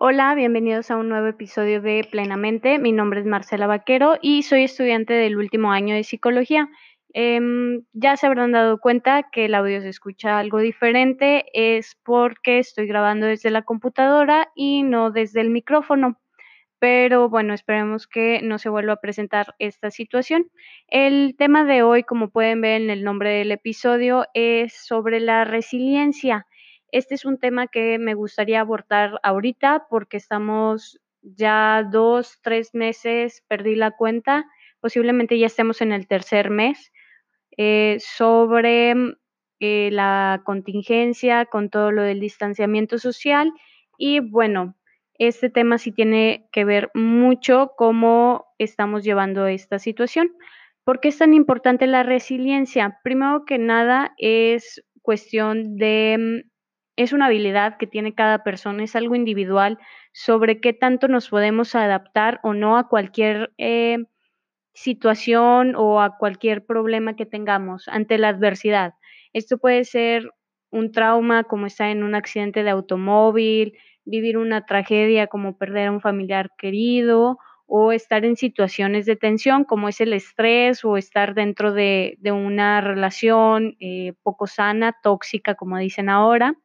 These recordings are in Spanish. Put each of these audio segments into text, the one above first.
Hola, bienvenidos a un nuevo episodio de Plenamente. Mi nombre es Marcela Vaquero y soy estudiante del último año de psicología. Em, ya se habrán dado cuenta que el audio se escucha algo diferente, es porque estoy grabando desde la computadora y no desde el micrófono. Pero bueno, esperemos que no se vuelva a presentar esta situación. El tema de hoy, como pueden ver en el nombre del episodio, es sobre la resiliencia. Este es un tema que me gustaría abordar ahorita porque estamos ya dos, tres meses, perdí la cuenta, posiblemente ya estemos en el tercer mes, eh, sobre eh, la contingencia con todo lo del distanciamiento social. Y bueno, este tema sí tiene que ver mucho cómo estamos llevando esta situación. ¿Por qué es tan importante la resiliencia? Primero que nada es cuestión de es una habilidad que tiene cada persona, es algo individual sobre qué tanto nos podemos adaptar o no a cualquier eh, situación o a cualquier problema que tengamos ante la adversidad. Esto puede ser un trauma como estar en un accidente de automóvil, vivir una tragedia como perder a un familiar querido o estar en situaciones de tensión como es el estrés o estar dentro de, una relación eh, poco sana, tóxica, como dicen ahora.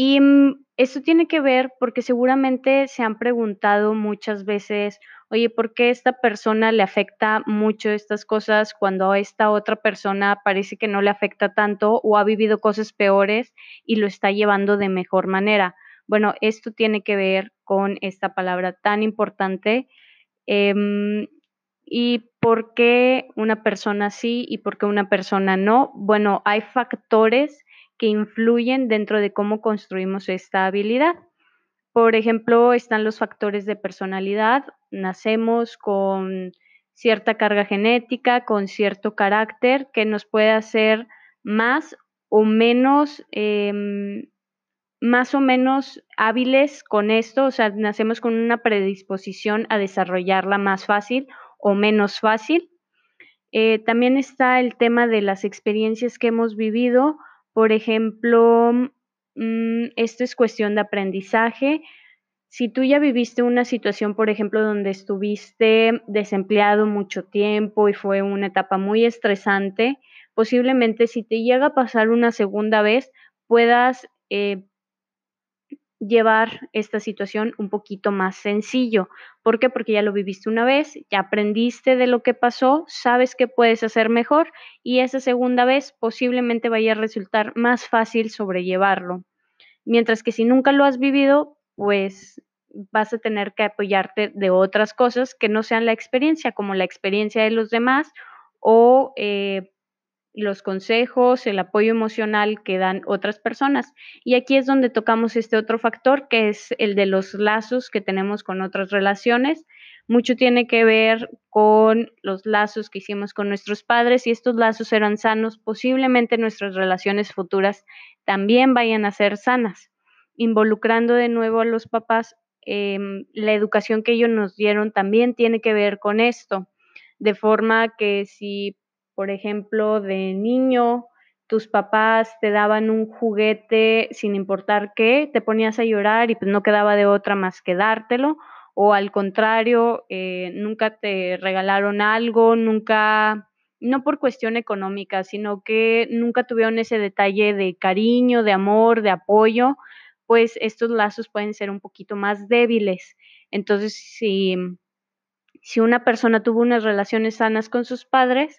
Y mm, esto tiene que ver porque seguramente se han preguntado muchas veces, oye, ¿por qué esta persona le afecta mucho estas cosas cuando a esta otra persona parece que no le afecta tanto o ha vivido cosas peores y lo está llevando de mejor manera? Bueno, esto tiene que ver con esta palabra tan importante. Em, ¿Y por qué una persona sí y por qué una persona no? Bueno, hay factores que influyen dentro de cómo construimos esta habilidad. Por ejemplo, están los factores de personalidad. Nacemos con cierta carga genética, con cierto carácter que nos puede hacer más o menos, em, más o menos hábiles con esto, o sea, nacemos con una predisposición a desarrollarla más fácil o menos fácil. Eh, también está el tema de las experiencias que hemos vivido por ejemplo, mm, esto es cuestión de aprendizaje. Si tú ya viviste una situación, por ejemplo, donde estuviste desempleado mucho tiempo y fue una etapa muy estresante, posiblemente si te llega a pasar una segunda vez, puedas eh, llevar esta situación un poquito más sencillo. ¿Por qué? Porque ya lo viviste una vez, ya aprendiste de lo que pasó, sabes que puedes hacer mejor y esa segunda vez posiblemente vaya a resultar más fácil sobrellevarlo. Mientras que si nunca lo has vivido, pues vas a tener que apoyarte de otras cosas que no sean la experiencia, como la experiencia de los demás o eh, los consejos, el apoyo emocional que dan otras personas. Y aquí es donde tocamos este otro factor, que es el de los lazos que tenemos con otras relaciones. Mucho tiene que ver con los lazos que hicimos con nuestros padres. Si estos lazos eran sanos, posiblemente nuestras relaciones futuras también vayan a ser sanas. Involucrando de nuevo a los papás, em, la educación que ellos nos dieron también tiene que ver con esto. De forma que si por ejemplo, de niño, tus papás te daban un juguete sin importar qué, te ponías a llorar y pues no quedaba de otra más que dártelo, o al contrario, eh, nunca te regalaron algo, nunca, no por cuestión económica, sino que nunca tuvieron ese detalle de cariño, de amor, de apoyo, pues estos lazos pueden ser un poquito más débiles. Entonces, si, si una persona tuvo unas relaciones sanas con sus padres,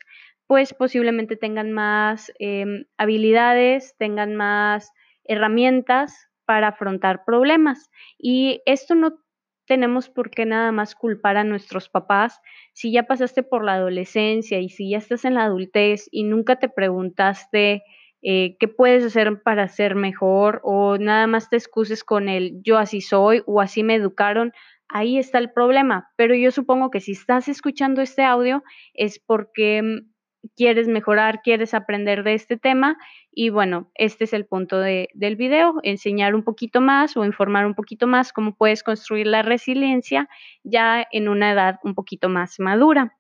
pues posiblemente tengan más em, habilidades, tengan más herramientas para afrontar problemas. Y esto no tenemos por qué nada más culpar a nuestros papás. Si ya pasaste por la adolescencia y si ya estás en la adultez y nunca te preguntaste eh, qué puedes hacer para ser mejor o nada más te excuses con el yo así soy o así me educaron, ahí está el problema. Pero yo supongo que si estás escuchando este audio es porque mm, quieres mejorar, quieres aprender de este tema y bueno, este es el punto de, del video, enseñar un poquito más o informar un poquito más cómo puedes construir la resiliencia ya en una edad un poquito más madura.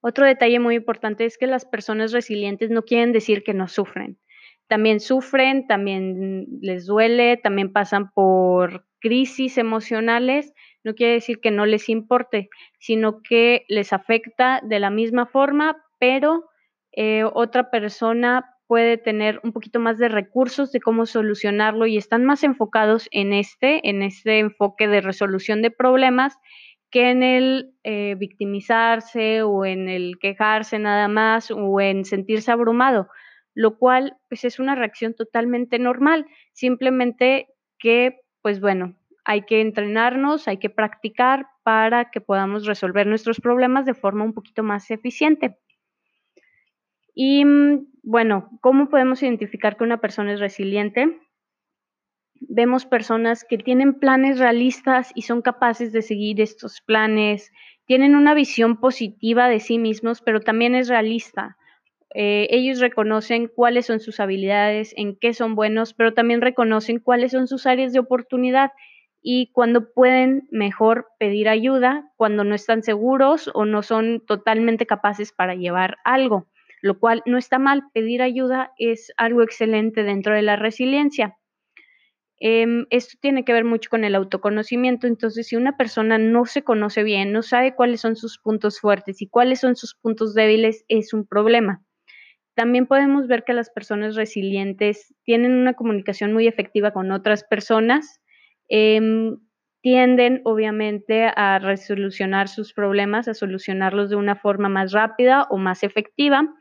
Otro detalle muy importante es que las personas resilientes no quieren decir que no sufren. También sufren, también les duele, también pasan por crisis emocionales, no quiere decir que no les importe, sino que les afecta de la misma forma, pero eh, otra persona puede tener un poquito más de recursos de cómo solucionarlo y están más enfocados en este, en este enfoque de resolución de problemas que en el eh, victimizarse o en el quejarse nada más o en sentirse abrumado, lo cual pues es una reacción totalmente normal, simplemente que pues bueno, hay que entrenarnos, hay que practicar para que podamos resolver nuestros problemas de forma un poquito más eficiente. Y mm, bueno, ¿cómo podemos identificar que una persona es resiliente? Vemos personas que tienen planes realistas y son capaces de seguir estos planes, tienen una visión positiva de sí mismos, pero también es realista. Eh, ellos reconocen cuáles son sus habilidades, en qué son buenos, pero también reconocen cuáles son sus áreas de oportunidad y cuando pueden mejor pedir ayuda, cuando no están seguros o no son totalmente capaces para llevar algo lo cual no está mal. Pedir ayuda es algo excelente dentro de la resiliencia. Em, esto tiene que ver mucho con el autoconocimiento, entonces si una persona no se conoce bien, no sabe cuáles son sus puntos fuertes y cuáles son sus puntos débiles, es un problema. También podemos ver que las personas resilientes tienen una comunicación muy efectiva con otras personas, em, tienden obviamente a resolucionar sus problemas, a solucionarlos de una forma más rápida o más efectiva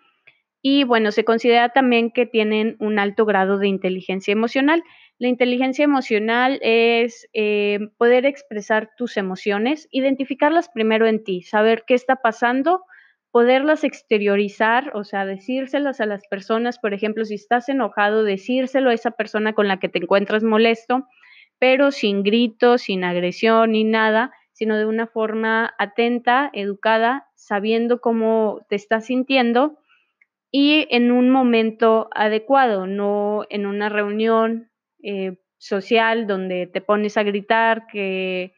y bueno, se considera también que tienen un alto grado de inteligencia emocional. La inteligencia emocional es eh, poder expresar tus emociones, identificarlas primero en ti, saber qué está pasando, poderlas exteriorizar, o sea, decírselas a las personas, por ejemplo, si estás enojado, decírselo a esa persona con la que te encuentras molesto, pero sin gritos, sin agresión ni nada, sino de una forma atenta, educada, sabiendo cómo te estás sintiendo y en un momento adecuado, no en una reunión eh, social donde te pones a gritar que,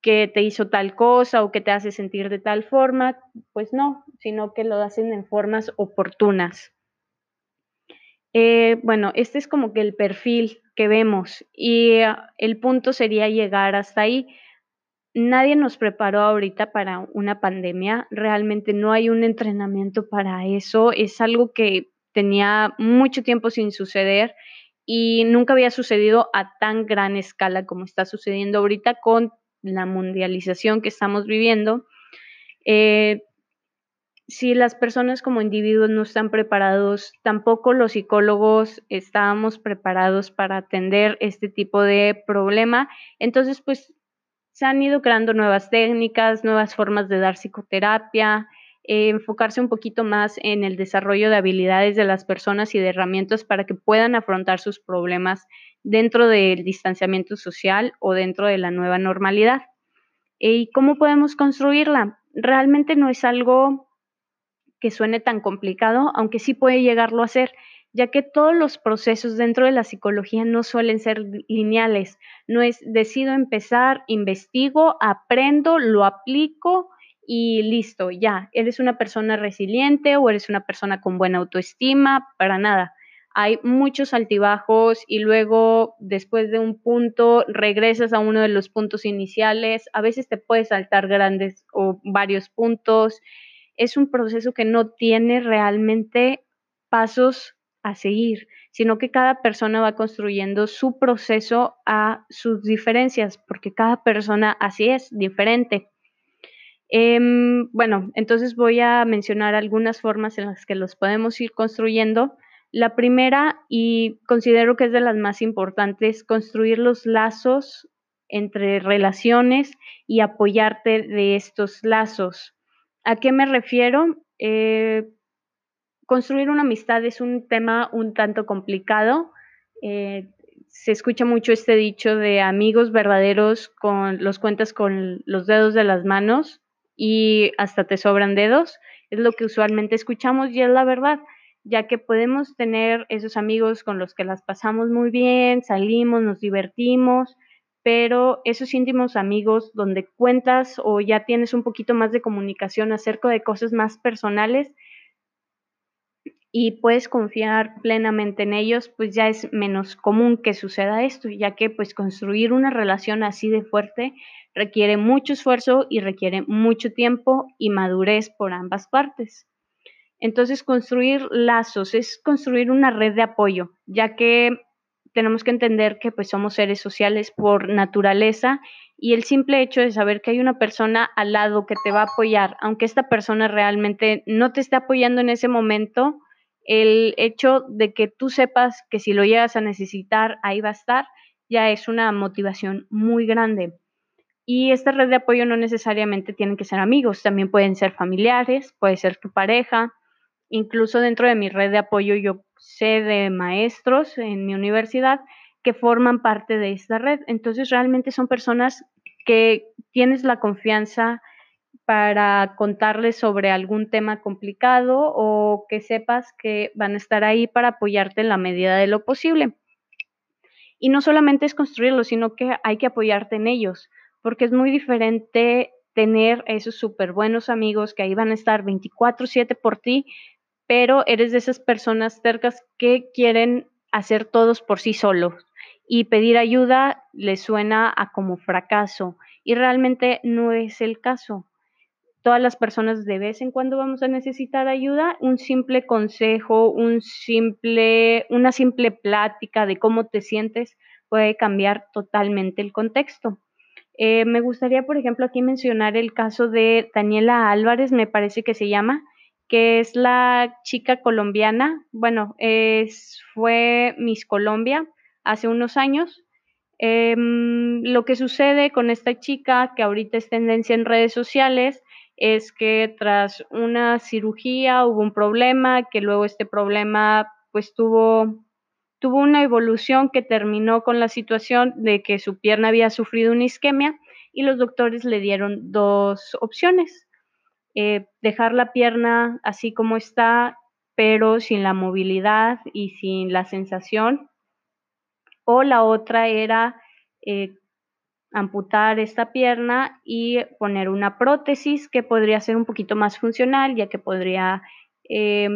que te hizo tal cosa o que te hace sentir de tal forma, pues no, sino que lo hacen en formas oportunas. Eh, bueno, este es como que el perfil que vemos y el punto sería llegar hasta ahí nadie nos preparó ahorita para una pandemia, realmente no hay un entrenamiento para eso, es algo que tenía mucho tiempo sin suceder y nunca había sucedido a tan gran escala como está sucediendo ahorita con la mundialización que estamos viviendo. Eh, si las personas como individuos no están preparados, tampoco los psicólogos estábamos preparados para atender este tipo de problema. Entonces, pues se han ido creando nuevas técnicas, nuevas formas de dar psicoterapia, eh, enfocarse un poquito más en el desarrollo de habilidades de las personas y de herramientas para que puedan afrontar sus problemas dentro del distanciamiento social o dentro de la nueva normalidad. ¿Y cómo podemos construirla? Realmente no es algo que suene tan complicado, aunque sí puede llegarlo a ser ya que todos los procesos dentro de la psicología no suelen ser lineales. No es decido empezar, investigo, aprendo, lo aplico y listo, ya, eres una persona resiliente o eres una persona con buena autoestima, para nada. Hay muchos altibajos y luego después de un punto regresas a uno de los puntos iniciales. A veces te puedes saltar grandes o varios puntos. Es un proceso que no tiene realmente pasos a seguir, sino que cada persona va construyendo su proceso a sus diferencias, porque cada persona así es, diferente. Em, bueno, entonces voy a mencionar algunas formas en las que los podemos ir construyendo. La primera, y considero que es de las más importantes, construir los lazos entre relaciones y apoyarte de estos lazos. ¿A qué me refiero? Eh, construir una amistad es un tema un tanto complicado. Eh, se escucha mucho este dicho de amigos verdaderos con los cuentas con los dedos de las manos y hasta te sobran dedos. Es lo que usualmente escuchamos y es la verdad, ya que podemos tener esos amigos con los que las pasamos muy bien, salimos, nos divertimos, pero esos íntimos amigos donde cuentas o ya tienes un poquito más de comunicación acerca de cosas más personales, y puedes confiar plenamente en ellos, pues ya es menos común que suceda esto, ya que pues construir una relación así de fuerte requiere mucho esfuerzo y requiere mucho tiempo y madurez por ambas partes. Entonces, construir lazos es construir una red de apoyo, ya que tenemos que entender que pues somos seres sociales por naturaleza y el simple hecho de saber que hay una persona al lado que te va a apoyar, aunque esta persona realmente no te esté apoyando en ese momento, el hecho de que tú sepas que si lo llegas a necesitar, ahí va a estar, ya es una motivación muy grande. Y esta red de apoyo no necesariamente tienen que ser amigos, también pueden ser familiares, puede ser tu pareja. Incluso dentro de mi red de apoyo yo sé de maestros en mi universidad que forman parte de esta red. Entonces realmente son personas que tienes la confianza para contarles sobre algún tema complicado o que sepas que van a estar ahí para apoyarte en la medida de lo posible. Y no solamente es construirlo, sino que hay que apoyarte en ellos, porque es muy diferente tener esos súper buenos amigos que ahí van a estar 24/7 por ti, pero eres de esas personas cercas que quieren hacer todos por sí solos y pedir ayuda les suena a como fracaso y realmente no es el caso todas las personas de vez en cuando vamos a necesitar ayuda, un simple consejo, un simple, una simple plática de cómo te sientes puede cambiar totalmente el contexto. Eh, me gustaría, por ejemplo, aquí mencionar el caso de Daniela Álvarez, me parece que se llama, que es la chica colombiana, bueno, es, fue Miss Colombia hace unos años. Em, lo que sucede con esta chica, que ahorita es tendencia en redes sociales, es que tras una cirugía hubo un problema, que luego este problema pues tuvo, tuvo una evolución que terminó con la situación de que su pierna había sufrido una isquemia y los doctores le dieron dos opciones. Eh, dejar la pierna así como está, pero sin la movilidad y sin la sensación. O la otra era eh, amputar esta pierna y poner una prótesis que podría ser un poquito más funcional, ya que podría eh,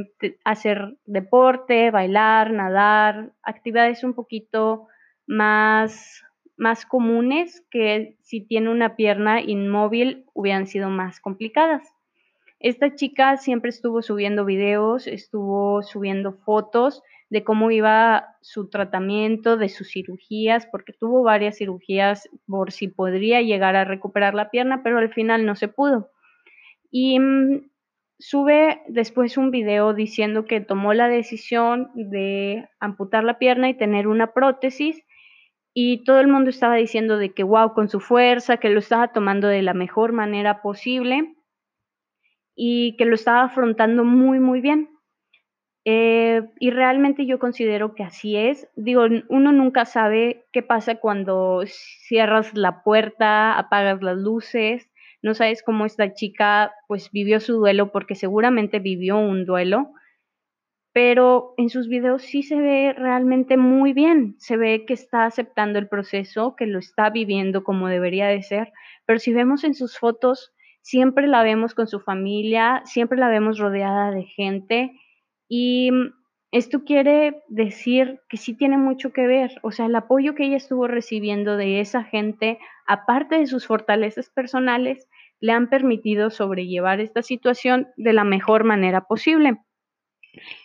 hacer deporte, bailar, nadar, actividades un poquito más, más comunes que si tiene una pierna inmóvil hubieran sido más complicadas. Esta chica siempre estuvo subiendo videos, estuvo subiendo fotos de cómo iba su tratamiento, de sus cirugías, porque tuvo varias cirugías por si podría llegar a recuperar la pierna, pero al final no se pudo. Y mm, sube después un video diciendo que tomó la decisión de amputar la pierna y tener una prótesis y todo el mundo estaba diciendo de que wow, con su fuerza, que lo estaba tomando de la mejor manera posible y que lo estaba afrontando muy, muy bien. Eh, y realmente yo considero que así es. Digo, uno nunca sabe qué pasa cuando cierras la puerta, apagas las luces, no sabes cómo esta chica pues vivió su duelo porque seguramente vivió un duelo, pero en sus videos sí se ve realmente muy bien, se ve que está aceptando el proceso, que lo está viviendo como debería de ser, pero si vemos en sus fotos, siempre la vemos con su familia, siempre la vemos rodeada de gente y mm, esto quiere decir que sí tiene mucho que ver, o sea, el apoyo que ella estuvo recibiendo de esa gente, aparte de sus fortalezas personales, le han permitido sobrellevar esta situación de la mejor manera posible.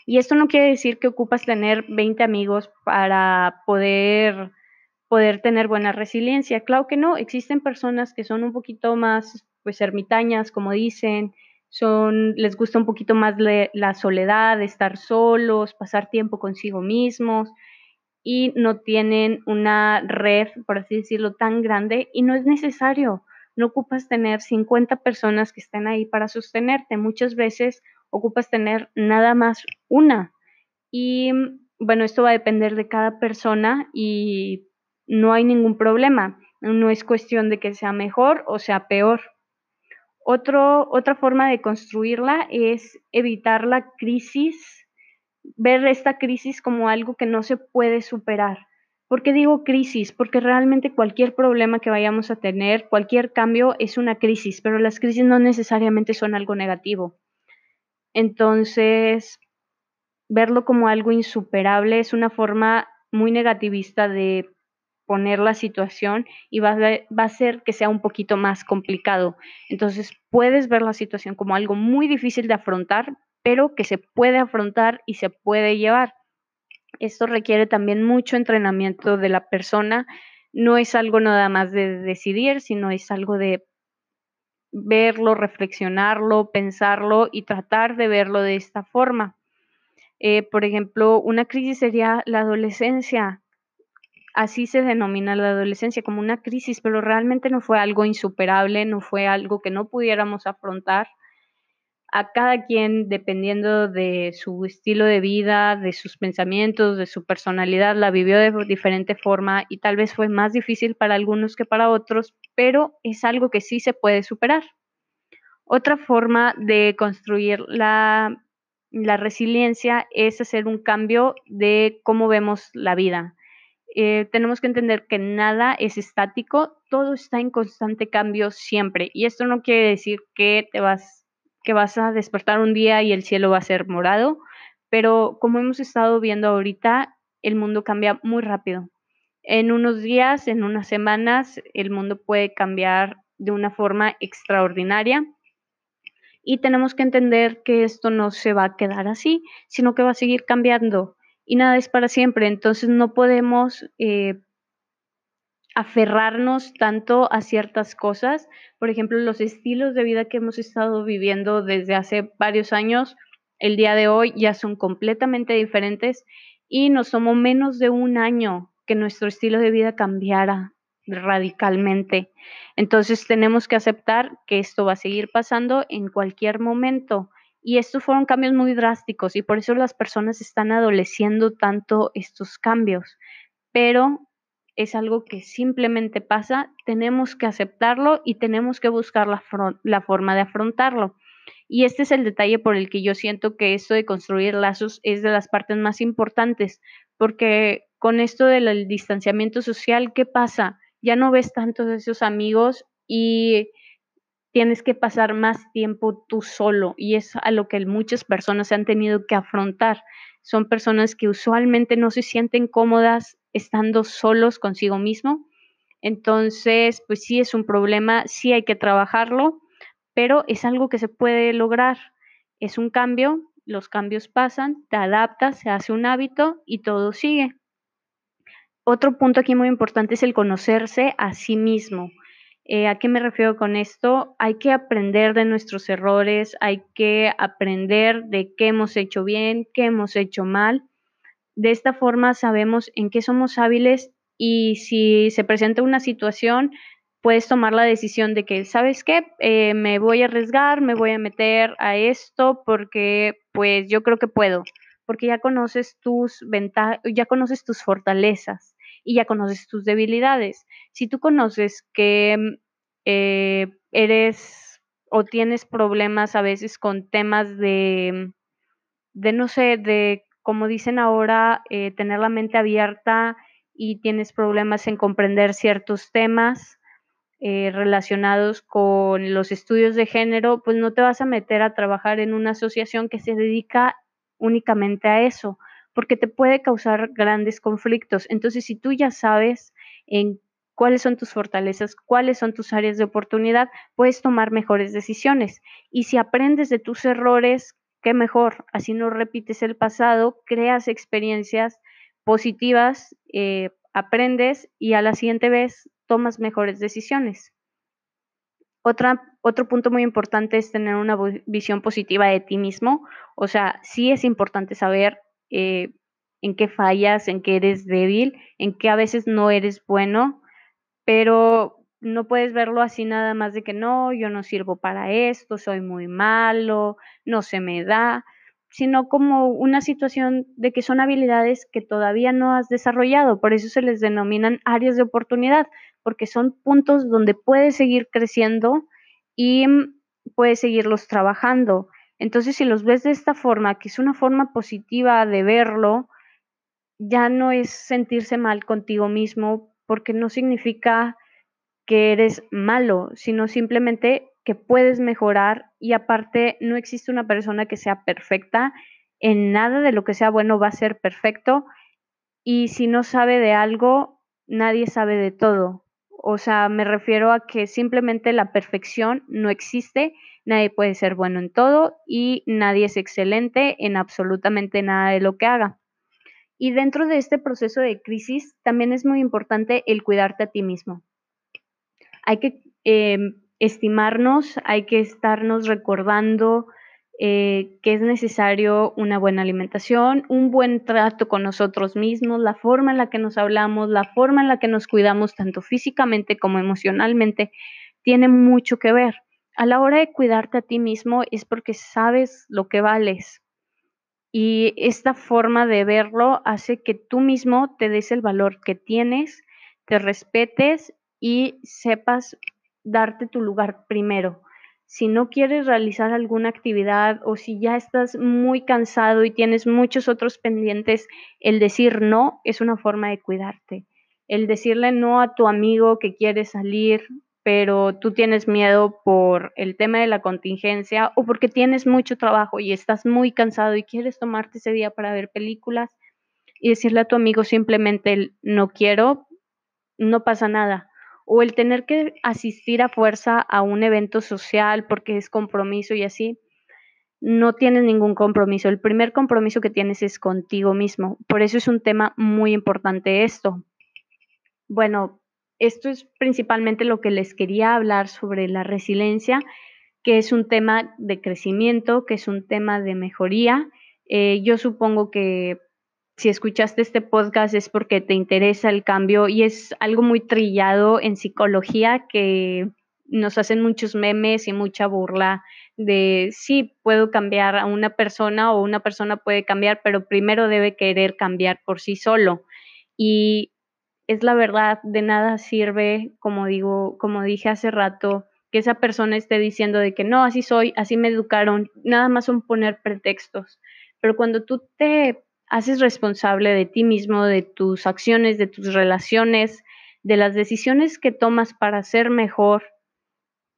Y esto no quiere decir que ocupas tener 20 amigos para poder, poder tener buena resiliencia. Claro que no, existen personas que son un poquito más pues ermitañas, como dicen, son, les gusta un poquito más la soledad, estar solos, pasar tiempo consigo mismos y no tienen una red, por así decirlo, tan grande y no es necesario. No ocupas tener 50 personas que estén ahí para sostenerte. Muchas veces ocupas tener nada más una. Y bueno, esto va a depender de cada persona y no hay ningún problema. No es cuestión de que sea mejor o sea peor otra forma de construirla es evitar la crisis, ver esta crisis como algo que no se puede superar. ¿Por qué digo crisis? Porque realmente cualquier problema que vayamos a tener, cualquier cambio es una crisis, pero las crisis no necesariamente son algo negativo. Entonces, verlo como algo insuperable es una forma muy negativista de poner la situación y va a, va hacer que sea un poquito más complicado. Entonces, puedes ver la situación como algo muy difícil de afrontar, pero que se puede afrontar y se puede llevar. Esto requiere también mucho entrenamiento de la persona. No es algo nada más de decidir, sino es algo de verlo, reflexionarlo, pensarlo y tratar de verlo de esta forma. Eh, por ejemplo, una crisis sería la adolescencia. Así se denomina la adolescencia como una crisis, pero realmente no fue algo insuperable, no fue algo que no pudiéramos afrontar. A cada quien, dependiendo de su estilo de vida, de sus pensamientos, de su personalidad, la vivió de diferente forma y tal vez fue más difícil para algunos que para otros, pero es algo que sí se puede superar. Otra forma de construir la la resiliencia es hacer un cambio de cómo vemos la vida. Eh, tenemos que entender que nada es estático, todo está en constante cambio siempre. Y esto no quiere decir que te vas, que vas a despertar un día y el cielo va a ser morado, pero como hemos estado viendo ahorita, el mundo cambia muy rápido. En unos días, en unas semanas, el mundo puede cambiar de una forma extraordinaria y tenemos que entender que esto no se va a quedar así, sino que va a seguir cambiando y nada es para siempre. Entonces no podemos eh, aferrarnos tanto a ciertas cosas. Por ejemplo, los estilos de vida que hemos estado viviendo desde hace varios años, el día de hoy ya son completamente diferentes y nos tomó menos de un año que nuestro estilo de vida cambiara radicalmente. Entonces tenemos que aceptar que esto va a seguir pasando en cualquier momento. Y estos fueron cambios muy drásticos y por eso las personas están adoleciendo tanto estos cambios. Pero es algo que simplemente pasa, tenemos que aceptarlo y tenemos que buscar la, la, forma de afrontarlo. Y este es el detalle por el que yo siento que esto de construir lazos es de las partes más importantes, porque con esto del distanciamiento social, ¿qué pasa? ya no ves tantos de esos amigos y tienes que pasar más tiempo tú solo y es a lo que muchas personas han tenido que afrontar. Son personas que usualmente no se sienten cómodas estando solos consigo mismo. Entonces, pues sí es un problema, sí hay que trabajarlo, pero es algo que se puede lograr. Es un cambio, los cambios pasan, te adaptas, se hace un hábito y todo sigue. Otro punto aquí muy importante es el conocerse a sí mismo. Eh, ¿A qué me refiero con esto? Hay que aprender de nuestros errores, hay que aprender de qué hemos hecho bien, qué hemos hecho mal. De esta forma sabemos en qué somos hábiles y si se presenta una situación, puedes tomar la decisión de que, ¿sabes qué? Eh, me voy a arriesgar, me voy a meter a esto porque pues yo creo que puedo, porque ya conoces tus ventajas, ya conoces tus fortalezas y ya conoces tus debilidades. Si tú conoces que mm, eh, eres o tienes problemas a veces con temas de, de no sé, de como dicen ahora, eh, tener la mente abierta y tienes problemas en comprender ciertos temas eh, relacionados con los estudios de género, pues no te vas a meter a trabajar en una asociación que se dedica únicamente a eso porque te puede causar grandes conflictos. Entonces, si tú ya sabes en cuáles son tus fortalezas, cuáles son tus áreas de oportunidad, puedes tomar mejores decisiones. Y si aprendes de tus errores, qué mejor, así no repites el pasado, creas experiencias positivas, eh, aprendes y a la siguiente vez tomas mejores decisiones. Otra, otro punto muy importante es tener una visión positiva de ti mismo. O sea, sí es importante saber eh, en qué fallas, en qué eres débil, en qué a veces no eres bueno, pero no puedes verlo así nada más de que no, yo no sirvo para esto, soy muy malo, no se me da, sino como una situación de que son habilidades que todavía no has desarrollado, por eso se les denominan áreas de oportunidad, porque son puntos donde puedes seguir creciendo y puedes seguirlos trabajando. Entonces, si los ves de esta forma, que es una forma positiva de verlo, ya no es sentirse mal contigo mismo, porque no significa que eres malo, sino simplemente que puedes mejorar y aparte no existe una persona que sea perfecta en nada de lo que sea bueno va a ser perfecto y si no sabe de algo, nadie sabe de todo. O sea, me refiero a que simplemente la perfección no existe, nadie puede ser bueno en todo y nadie es excelente en absolutamente nada de lo que haga. Y dentro de este proceso de crisis también es muy importante el cuidarte a ti mismo. Hay que em, estimarnos, hay que estarnos recordando eh, que es necesario una buena alimentación, un buen trato con nosotros mismos, la forma en la que nos hablamos, la forma en la que nos cuidamos tanto físicamente como emocionalmente, tiene mucho que ver. A la hora de cuidarte a ti mismo es porque sabes lo que vales. Y esta forma de verlo hace que tú mismo te des el valor que tienes, te respetes y sepas darte tu lugar primero si no quieres realizar alguna actividad o si ya estás muy cansado y tienes muchos otros pendientes, el decir no es una forma de cuidarte. El decirle no a tu amigo que quiere salir, pero tú tienes miedo por el tema de la contingencia o porque tienes mucho trabajo y estás muy cansado y quieres tomarte ese día para ver películas y decirle a tu amigo simplemente no quiero, no pasa nada o el tener que asistir a fuerza a un evento social porque es compromiso y así, no tienes ningún compromiso. El primer compromiso que tienes es contigo mismo. Por eso es un tema muy importante esto. Bueno, esto es principalmente lo que les quería hablar sobre la resiliencia, que es un tema de crecimiento, que es un tema de mejoría. Eh, yo supongo que si escuchaste este podcast es porque te interesa el cambio y es algo muy trillado en psicología que nos hacen muchos memes y mucha burla de sí, puedo cambiar a una persona o una persona puede cambiar, pero primero debe querer cambiar por sí solo. Y es la verdad, de nada sirve, como digo, como dije hace rato, que esa persona esté diciendo de que no, así soy, así me educaron, nada más son poner pretextos. Pero cuando tú te haces responsable de ti mismo, de tus acciones, de tus relaciones, de las decisiones que tomas para ser mejor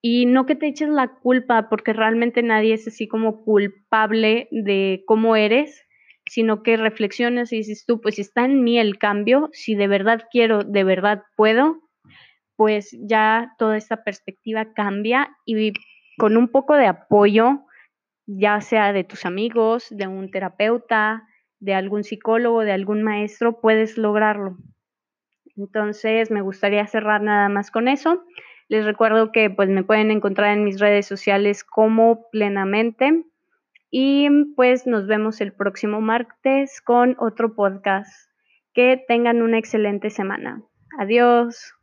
y no que te eches la culpa porque realmente nadie es así como culpable de cómo eres, sino que reflexionas y dices tú, pues está en mí el cambio, si de verdad quiero, de verdad puedo, pues ya toda esta perspectiva cambia y con un poco de apoyo, ya sea de tus amigos, de un terapeuta, de algún psicólogo, de algún maestro, puedes lograrlo. Entonces, me gustaría cerrar nada más con eso. Les recuerdo que pues me pueden encontrar en mis redes sociales como plenamente y pues nos vemos el próximo martes con otro podcast. Que tengan una excelente semana. Adiós.